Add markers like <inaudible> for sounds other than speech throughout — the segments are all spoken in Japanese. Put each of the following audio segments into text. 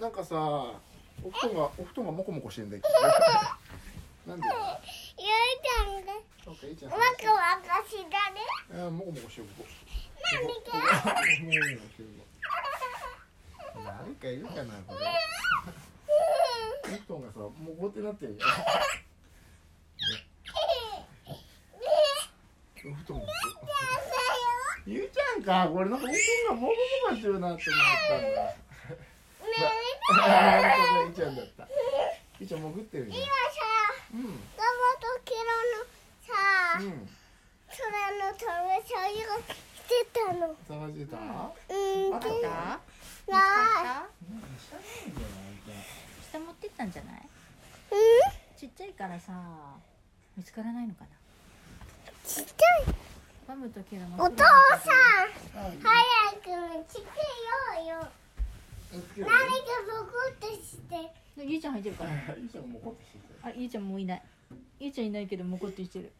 なんかさお布団がお布団がモコモコしてんだけど <laughs> なんで？ゆうちゃんが。そうかいいちゃん。ワクワクしたね。あモコモコしてるここ。<laughs> なんでここモコモコしてるの誰かいるかなこれ。お布団がさモコってなってるよ。お布団がゆうちゃんか。これなんかお布団がモコモコしてるなって思ったんだねあ本当だいいちゃんだった。いいちゃん潜ってるね今さうんとキロのさうん空の飛びそういうのしてたの。探してた、うん。であったな見つかいった？下持ってった？んじゃないうん。ちっちゃいからさ見つからないのかな？ちっちゃい。バムとキラのお父さんはい早くつけようよ何かボコってして。んゆうちゃん入ってるから。<laughs> いいちゃんもこってしてあゆうちゃんもういない。ゆうちゃんいないけどもこってしてる。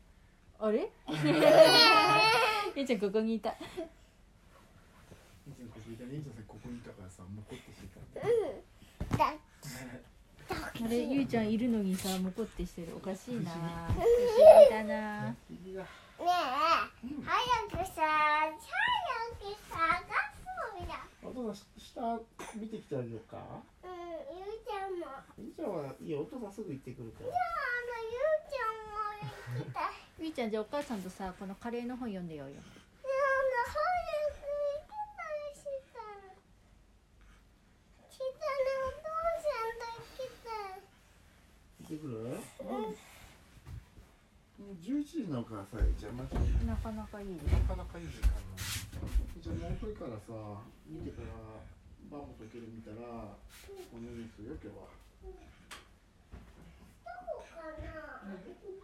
あれ？<laughs> ゆうちゃんここにいた。いいちゃんここいたねいいちゃんさここにいたからさもこってしてたうんだあれゆうちゃんいるのにさもこってしてるおかしいな。不思議だな。ねえ。早くさ早く探そうよお父さん下見てきてあげようか？うんゆうちゃんも。いいちゃんはいいよお父さんすぐ行ってくるから。あのゆうちゃんも行きたい。ゆうちゃんじゃあお母さんとさこのカレーの本読んでようよ。なんだ早く行きたいしたのしたのお父さんと行きたい。行ってくる？うん。11時なんからさじゃあ待ってなかなかいいね。なかなかいい時間じゃあもう遅いからさ見てからバーモとける見たらこのニュースよ今日はどこかな？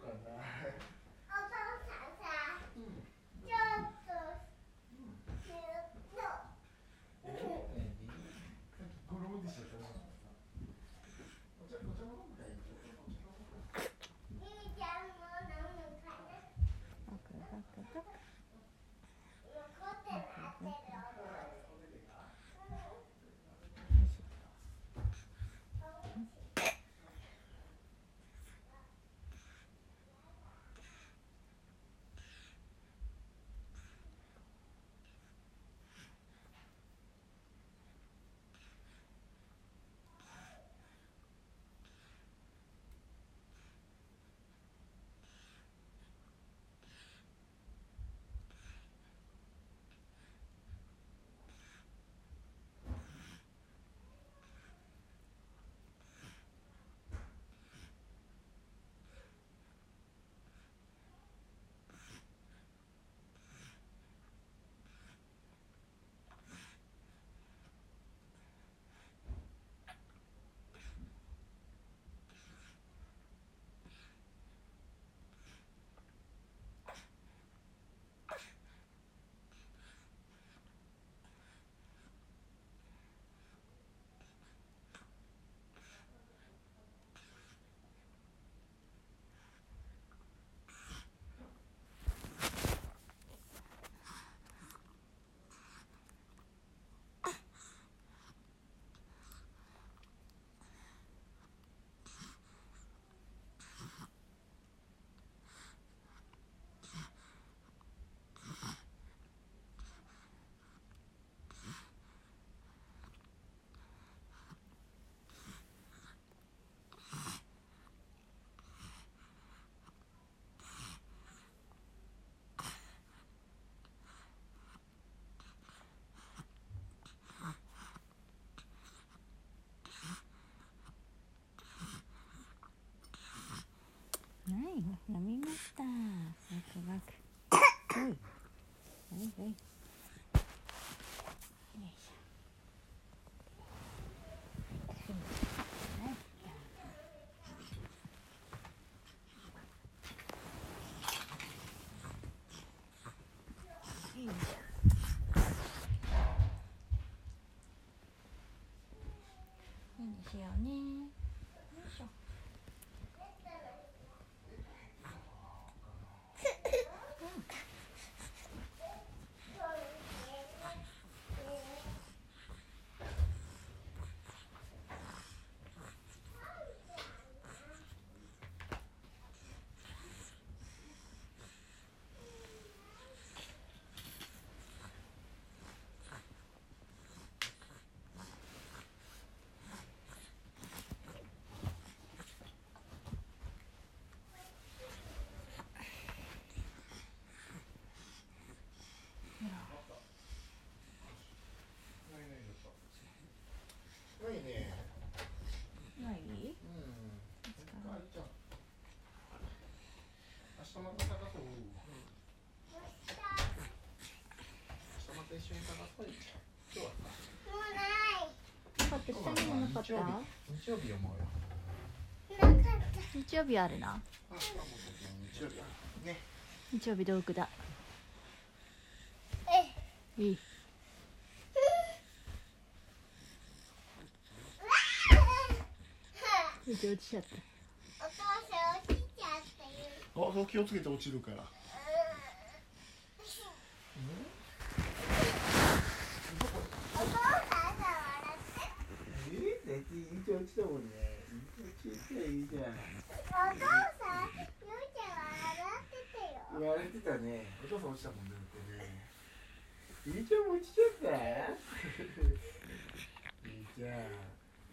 飲みました。ワクワク。はいはいはいよいしょはいよいしょいいんですよねよいしょよ明日にもなかった日曜日。日曜日読もうよ。なかった日曜日あるな。日曜日あるね。日曜日道具だ。え。いい。落ちちゃった。お父さん落ちちゃったよ。あそう気をつけて落ちるからきたもんね小いいじゃんお父さんゆうちゃん笑ってた。よ笑ってた。ねお父さん落ちた。もんねだってねゆうちゃんも落ちちゃった。ゆうちゃん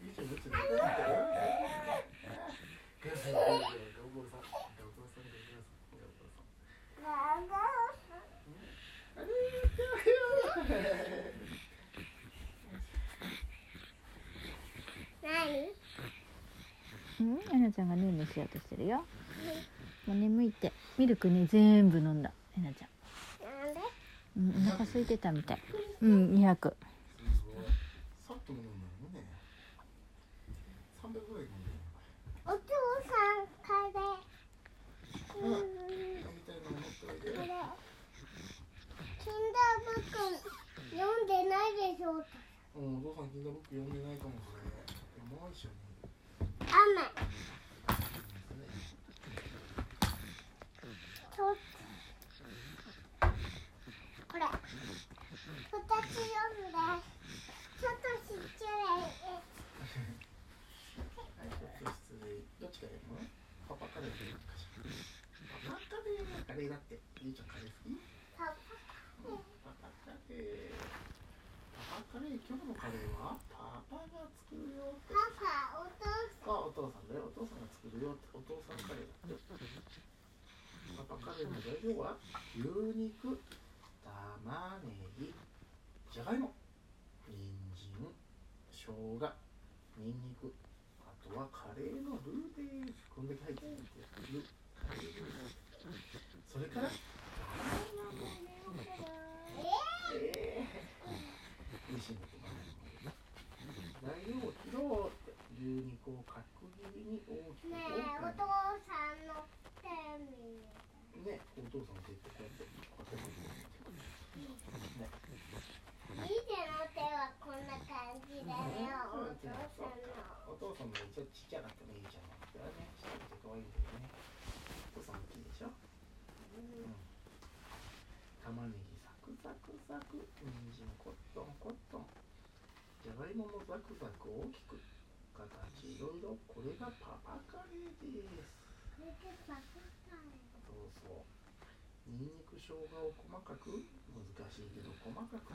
ゆうちゃん落ちちゃった。よお父さんお父さんお父さんお父さんお父さんんうん。えなちゃんがねんねしようとしてるよ。もう眠いって。ミルクね全部飲んだ。えなちゃん。なんで？うんお腹空いてたみたい。うん200すごいさっと飲むのね。300ぐらい飲んでるお父さんカレーうん。これキンダーブック読んでないでしょうん、お父さん、キンダーブック読んでないかもそれ。読まない。でしょ。雨とこれ。二つ読んで。ちょっと失礼。はい、ちょっと失礼。どっちから読むパパカレー。でいいかしら。パパカレー、カレー。だって。ゆうちゃんカレー。好きパパカレー。パパカレー。パパカレー、今日のカレーは？パパが作るよ。パパお父あ、お父さんだよ。お父さんが作るよって。お父さんカレーだって。パパカレーの材料は牛肉、玉ねぎ、じゃがいも、人参、生姜、にんにく、あとはカレーのルーです。こんだけ入ってるんですルー、カレールー。それから、ええー、美味しいんだと思う。材料を切ろうって牛肉を角切りに大きくねえお父さんの手見ね、お父さんと言ってこうやって、いいじゃんの手はこんな感じだよお父さんのお父さんもちょっとちっちゃかったね、いいちゃんの。それはね、ちっちゃくて可愛いんだよね。お父さん大きいでしょ。うん。玉ねぎサクサクサク、人参コットンコットン。じゃがいももザクザク大きく。形いろいろ、これがパパカレーです。これでパパカレーそうそう。ニンニク生姜を細かく難しいけど細かく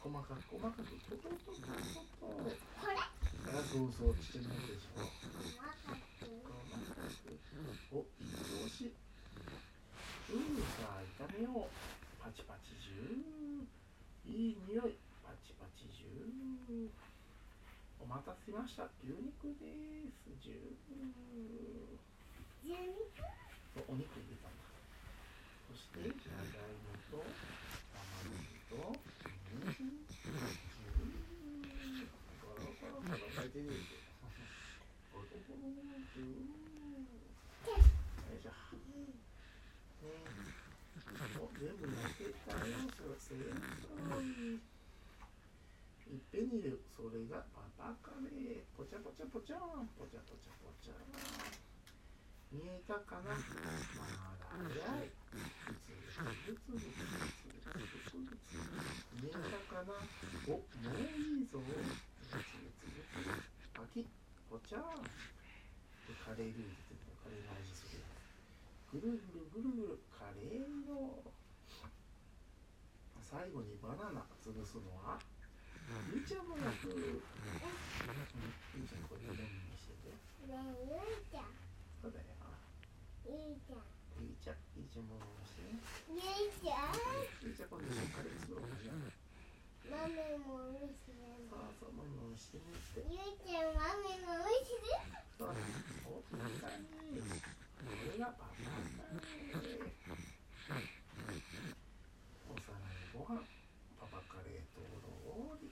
細かく細かくトトトトトトこれあそうそうちっちゃいでしょ細かく細かくおいい調子うんさあ炒めようパチパチジューいい匂いパチパチジューお待たせしました。牛肉です。ジュー牛肉。お肉。入れたんだそしてじゃがいもと玉ねぎと人参ジューゴロゴロゴロ入ってるゴロゴロゴロジューよいしょねお全部焼けたよそれいいっぺんに入れるそれがかねぽちゃぽちゃぽちゃんぽちゃぽちゃぽちゃ見えたかな？まだ早い見えたかな？おもういいぞぶつパキッぽちゃカレールーズってカレーの味するぐるぐるぐるぐるカレーの最後にバナナ潰すのはゆうちゃん。の役うん。ゆうちゃん。これレモンにしててねえゆいちゃん。そうだよゆいちゃん。ゆいちゃん。ゆいちゃん。ものしてねゆいちゃん。ゆいちゃん。今度カレー作ろうかじゃあマミも見せるそうそうもみもしてねってゆいちゃん。マミも見せるそうおいいかねこれがパパカレーお皿にご飯パパカレーとろーり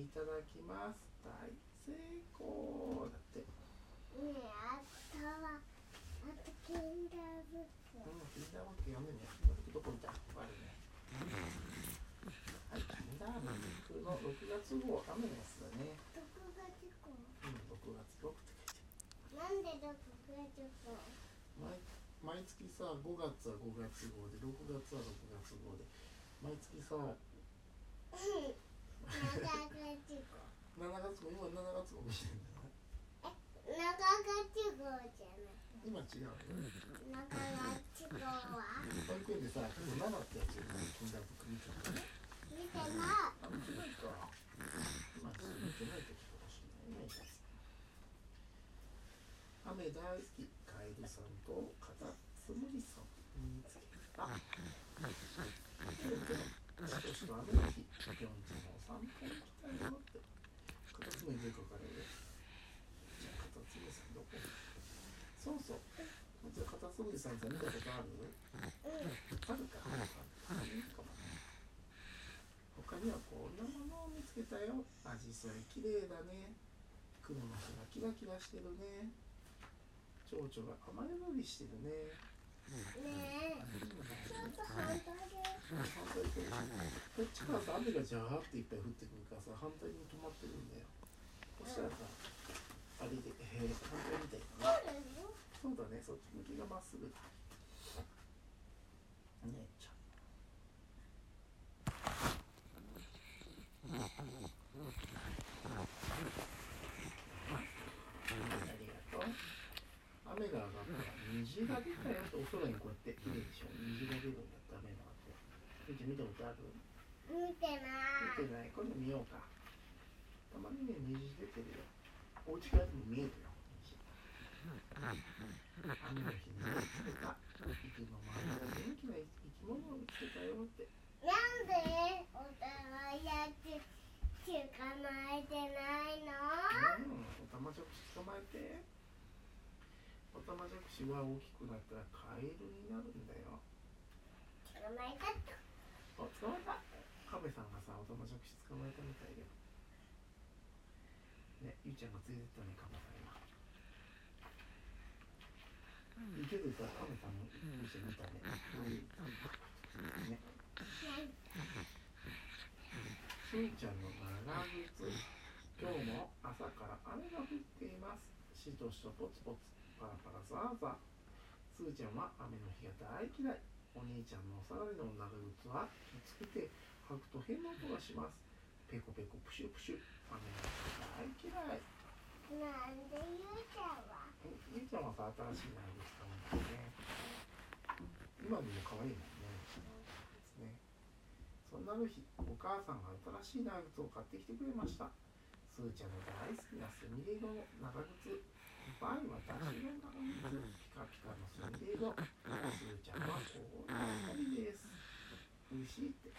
いただきます。大成功だって。ねえあとはあとキンダーブックうんキンダーブック読ん。でねキンダーブックどこにいたあるね。はいキンダーブックの6月号雨のやつだね。どこが事故うん6月6ってなんでどこが事故毎毎月さ5月は5月号で6月は6月号で。毎月さ7月号今7月号見てるんだよ長が事故じゃない今違う。よ長が事故は保育園でさちょっと7ってやつよキンダーブック見てたね見てなあ見てないか今見てない時かもしれないね雨大好きカエルさんとカタツムリさん見つけた少しと雨の日ピョンチのお散歩行きたいよってカタツムリで書かれるじゃあカタツムリさんどこそうそうじゃあカタツムリさんって見たことあるあるかあるかも他にはこんなものを見つけたよアジサイ綺麗だね雲の葉がキラキラしてるね蝶々が雨宿りしてるねねえちょっと反対で反対にこっちからさ雨がジャーっていっぱい降ってくるからさ反対に止まってるん。だよそしたらさあれで、えー、反対みたいなそうだねそっち向きがまっすぐだねちゃんありがとう。雨が上がったら虹が出たよってお空にこうやって綺麗でしょ。虹が出るんだって雨が上がって。みちゃん見たことある？見てな見てない。今度見ようか。たまにね、虹出てるよ。お家からでも見えるよ。虹雨の日に見つけた。池の周りに元気な生き物を見つけたよって。なんでお互いやって捕まえてないのうん、おたまじゃくし捕まえて。おたまじゃくしは大きくなったらカエルになるんだよ。捕まえたとあ、捕まえた。カメさんがさ、おたまじゃくし捕まえたみたいだよ。ね、ゆうちゃんが連れてったね、カメさん今。池でさ、カメさんの一緒に見たね。ね。すーちゃんの長靴。今日も朝から雨が降っています。しとしとぽつぽつ、パラパラザーザー。すーちゃんは雨の日が大嫌い。お兄ちゃんのお下がりの長靴はきつくて履くと変な音がします。ペコペコプシュプシュ。雨の日が大嫌い。なんでゆうちゃんはゆうちゃんはさ、新しい長靴買うんだよね。今でも可愛いもんね。ね。そんなある日、お母さんが新しい長靴を買ってきてくれました。すーちゃんの大好きなすみれ色の長靴。私の長靴。ピカピカのす。みれ色。す。ーちゃんは大喜びです。美味しいって。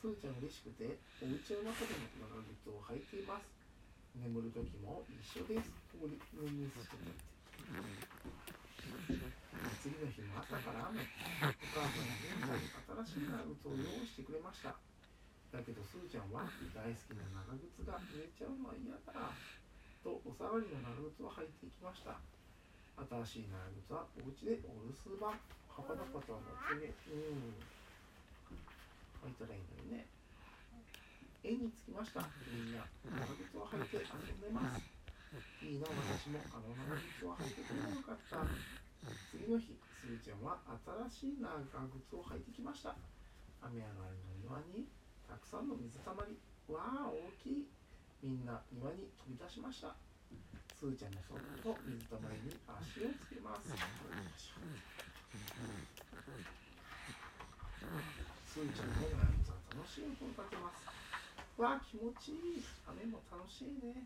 す。ーちゃん嬉しくて、お家の中でも長靴を履いています。眠る時も一緒です。ここに眠りしてて。次の日も朝から雨。お母さんが現在新しい長靴を用意してくれました。だけどす。ーちゃんは大好きな長靴が濡れちゃうのは嫌だ。とお下がりの長靴を履いていきました。新しい長靴はお家でお留守番。パパパパとは乗ってね。うん。履いたらいいのにね。絵に着きました。みんな長靴を履いて遊んでます。いいな、私もあの長靴を履いてくればよかった。次の日、すーちゃんは新しい長靴を履いてきました。雨上がりの庭にたくさんの水たまり。わあ、大きい。みんな庭に飛び出しました。すーちゃんもそっと水たまりに足をつけます。すーちゃんの長靴は楽しい音を立てます。わあ、気持ちいい。雨も楽しいね。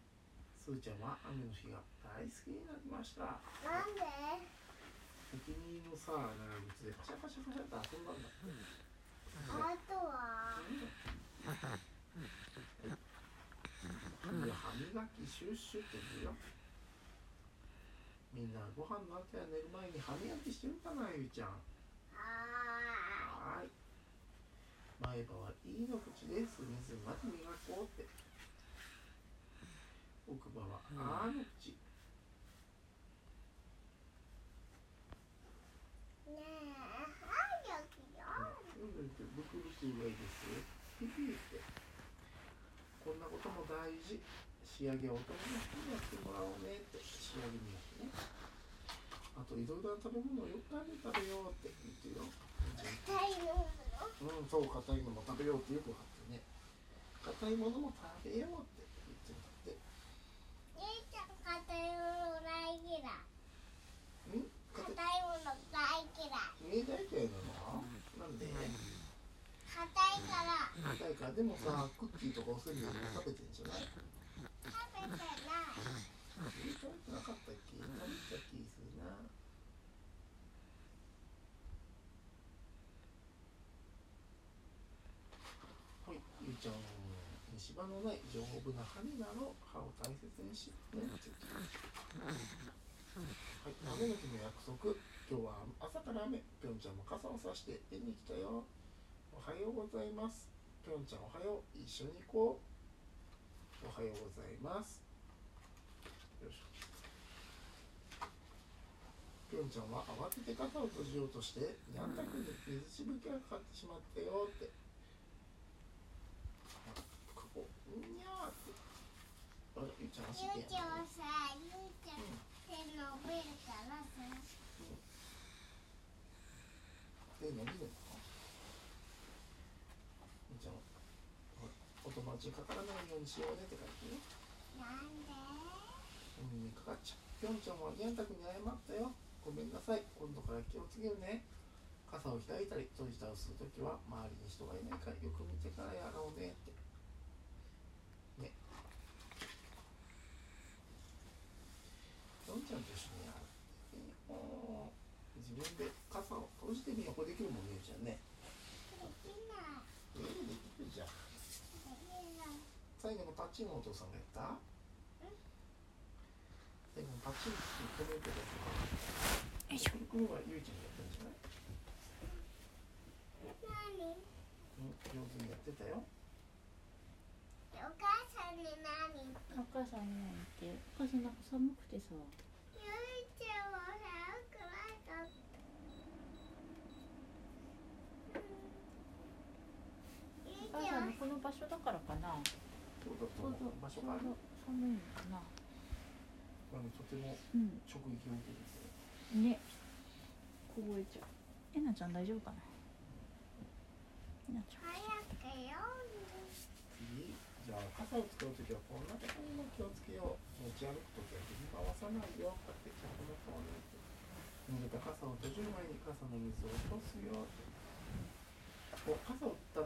すーちゃんは雨の日が大好きになりました。なんで？お気に入りのさ、長靴でパシャパシャパシャって遊んだんだって。あとは？次は歯磨きシュッシュって言うよ。みんなご飯の後や寝る前に歯磨きしてるかな、ゆいちゃん。あはーい。前歯はいいの口で隅々まで磨こうって。あのちねえ早くようんブクですよピピってこんなことも大事仕上げをお友達にやってもらおうねって仕上げにやってね。あといろいろな食べ物をよく食べ食べようって言ってるよ。硬いの。うんそう硬いのも食べようってよく分かってね。硬いものも食べようって言ってるんだって。姉ちゃん硬いもの大嫌い。うん？硬硬いもの大嫌い。えないけどななんで？硬いから。硬いから。でもさクッキーとかおせんべいとか食べてんじゃない食べてないえ食べてなかったっけ食べてた気するなはいゆうちゃん虫歯のない丈夫な歯になろう歯を大切にしねって。はい。雨の日の約束。今日は朝から雨ぴょんちゃんも傘を差して出に来たよ。おはようございます。ぴょんちゃんおはよう一緒に行こう。おはようございます。よいし。ょぴょんちゃんは慌てて傘を閉じようとしてにゃんたくんに水しぶきがかかってしまったよってあここにゃーってあらゆうちゃん走ゆうちってやんゃんさゆうちゃん手伸びるからさ手伸びるのゆうちゃんほらお友達にかからないようにしようねって書いてねなんで海にかかっちゃうぴょんちゃんはにゃんたくんに謝ったよごめんなさい今度から気をつけるね傘を開いたり閉じたりするときは周りに人がいないからよく見てからやろうねってねぴょんちゃんと一緒にやるおー自分で傘を閉じてみよう。これできるもんねゆうちゃんね。できないえー、できるじゃんできない最後のパチンのお父さんがやった？最後のパチンって止めてたとかよいしょ。ゆいちゃんがやったんじゃない？何うん、上手にやってたよ。お母さんに何？お母さんに何言って？お母さんなんか寒くてさゆいちゃんは早くないかったゆいお母ちゃんさんのこの場所だからかなそうだと思う場所がある。寒いのかなあのとてもうん直撃を受けてて。ね凍えちゃうえなちゃん大丈夫かな？えなちゃん早くよ次、じゃあ傘を使うときはこんなことにも気をつけよう。持ち歩くときは振り回さないよ。こうやってこの通りって。逃げた傘を閉じる前に傘の水を落とすよって。お傘をた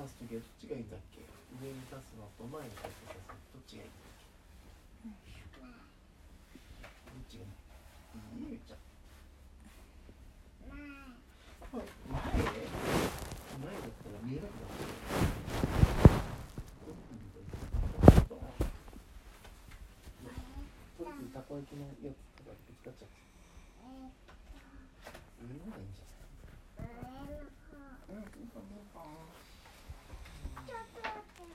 刺すときはどっちがいいんだっけ？上に刺すのと前にすのどっちがいいんだっけ？どっちがいい？ちゃん。前前前だったら見えなくなる。たこ焼きのやつとかぶつかっちゃって。え上の方がいいんじゃー上の方ないうん、ピンポンピンポン。ちょっと待って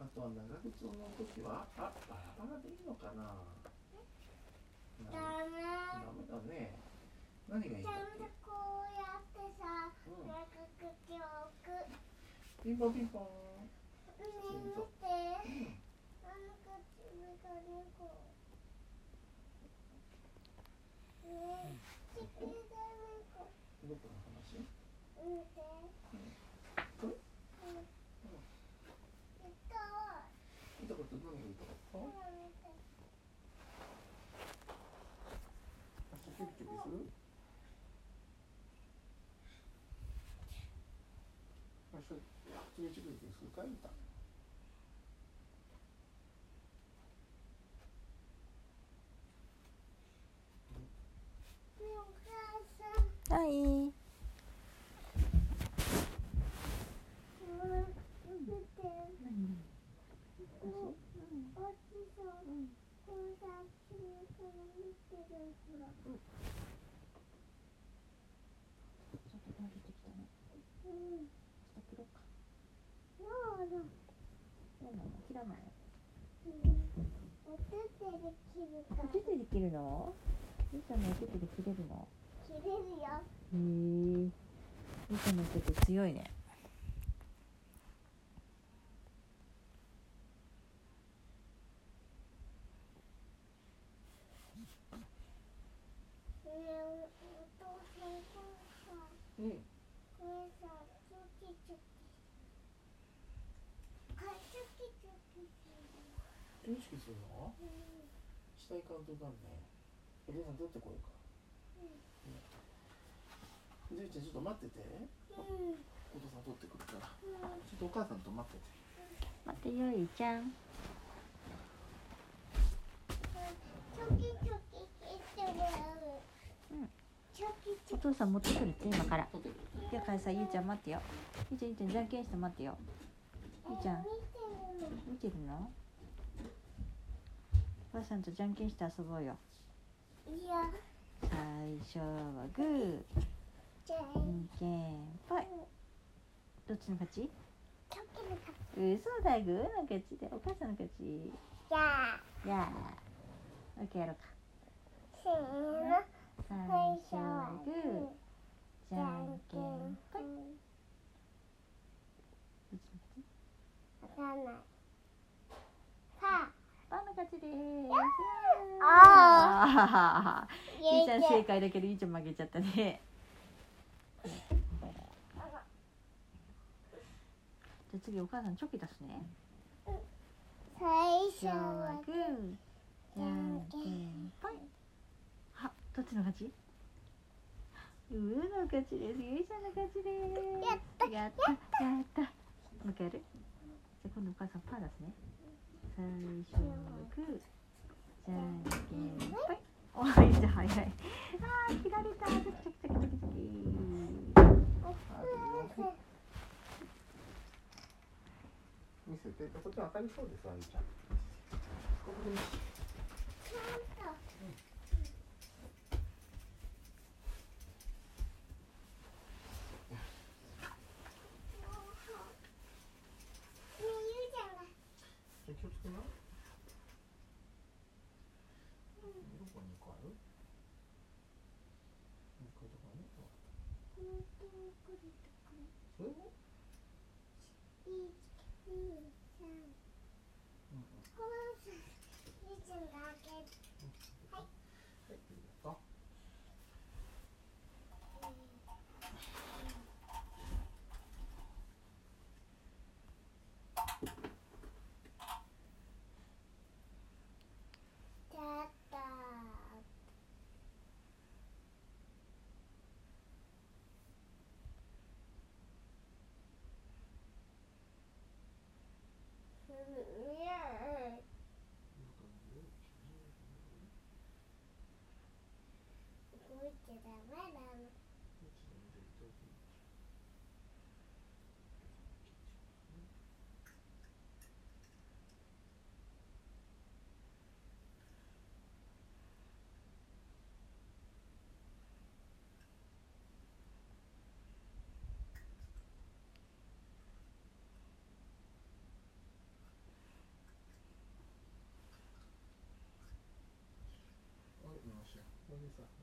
あとは長靴を乗るときは、あ、バラバラでいいのかな？ダダメメだね。何がいいんだっちゃんとこうやってさうん長く口を置くけ。ピンポンピンポン。ね見てうん。あの猫ね地球で猫どこの話？見てこれ？痛見たこと何がいいとこ？いほら見てけです？る？足キュリキュリするかいた。ねお母さんはいうん見て何おおちそうこうさっきから見てるほらちょっと慣れてきたねうん明日切ろうかそうだそうなの切らないお手手で切るからお手手で切るの？ゆうちゃんのお手手で切れるの？切れるよ。へえ。ゆうちゃんのお手手強いねねえお父さんこれさうんこれさチョキチョキあチョキチョキする意識するの下行かんといかんね。お父さん取ってこようか。じゅうちゃんちょっと待ってて。うん。お父さん取ってくるから。ちょっとお母さんと待ってて。待ってよいちゃん。チョキチョキ切ってもらう。うんチョキチョお父さん持ってくるって今から。取ってくるだからさゆうちゃん待ってよ。ゆうちゃんゆうちゃんじゃんけんして待ってよ。ゆうちゃん。見てるの？見てるのお母さんとじゃんけんして遊ぼうよ。いや。最初はグー。じゃあじゃんけんぽい。どっちの勝ち？嘘だグーの勝ちでお母さんの勝ち。じゃあやあオッケーやろうか。せーの。最最初初ははグー。じじゃんけんぽい。どっちの勝ち？わかんない。さパンの勝ちです。ああー。ゆうちゃん正解だけどゆうちゃん負けちゃったね。じゃあ次お母さんチョキ出すね。最初ははグーじゃんけんぽい。はどっちの勝ち？うーの勝ちです。ゆいちゃんの勝ちです。やった。やったやった。もう一回やる？じゃあ今度お母さんパー出すね最初はグーじゃんけんぽいおいいじゃ早いあー切られたチョキチョキチョキチョキチョキ見せて。そっち当たりそうですあゆちゃんここでちゃんとねえゆうちゃんがじゃあ気をつけなどこに行くある？向こうとかねこのところところそれも一二三この開けるはいありがとうだったうんいや動いちゃダメだなは